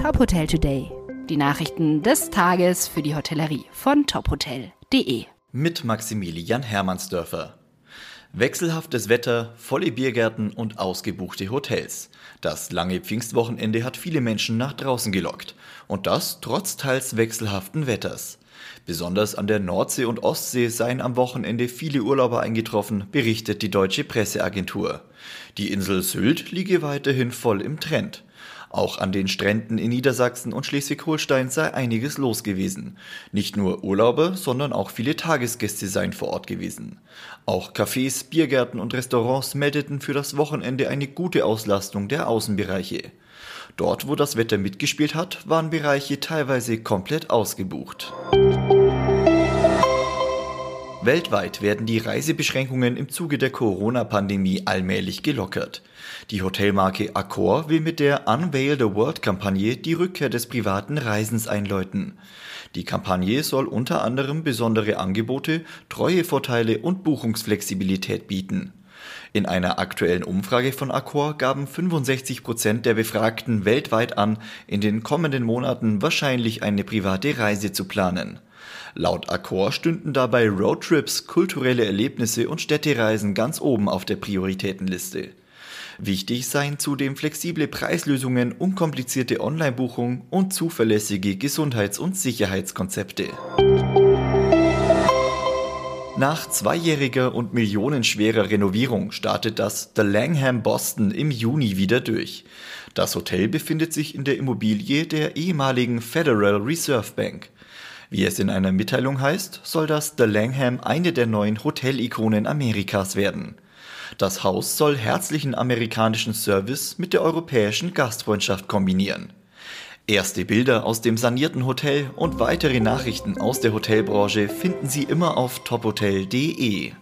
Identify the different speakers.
Speaker 1: Top Hotel Today. Die Nachrichten des Tages für die Hotellerie von tophotel.de.
Speaker 2: Mit Maximilian Hermannsdörfer. Wechselhaftes Wetter, volle Biergärten und ausgebuchte Hotels. Das lange Pfingstwochenende hat viele Menschen nach draußen gelockt. Und das trotz teils wechselhaften Wetters. Besonders an der Nordsee und Ostsee seien am Wochenende viele Urlauber eingetroffen, berichtet die deutsche Presseagentur. Die Insel Sylt liege weiterhin voll im Trend. Auch an den Stränden in Niedersachsen und Schleswig-Holstein sei einiges los gewesen. Nicht nur Urlauber, sondern auch viele Tagesgäste seien vor Ort gewesen. Auch Cafés, Biergärten und Restaurants meldeten für das Wochenende eine gute Auslastung der Außenbereiche. Dort, wo das Wetter mitgespielt hat, waren Bereiche teilweise komplett ausgebucht. Weltweit werden die Reisebeschränkungen im Zuge der Corona-Pandemie allmählich gelockert. Die Hotelmarke Accor will mit der Unveil the World-Kampagne die Rückkehr des privaten Reisens einläuten. Die Kampagne soll unter anderem besondere Angebote, Treuevorteile und Buchungsflexibilität bieten. In einer aktuellen Umfrage von Accor gaben 65 Prozent der Befragten weltweit an, in den kommenden Monaten wahrscheinlich eine private Reise zu planen. Laut Accor stünden dabei Roadtrips, kulturelle Erlebnisse und Städtereisen ganz oben auf der Prioritätenliste. Wichtig seien zudem flexible Preislösungen, unkomplizierte Online-Buchung und zuverlässige Gesundheits- und Sicherheitskonzepte. Nach zweijähriger und millionenschwerer Renovierung startet das The Langham Boston im Juni wieder durch. Das Hotel befindet sich in der Immobilie der ehemaligen Federal Reserve Bank. Wie es in einer Mitteilung heißt, soll das The Langham eine der neuen Hotelikonen Amerikas werden. Das Haus soll herzlichen amerikanischen Service mit der europäischen Gastfreundschaft kombinieren. Erste Bilder aus dem sanierten Hotel und weitere Nachrichten aus der Hotelbranche finden Sie immer auf tophotel.de.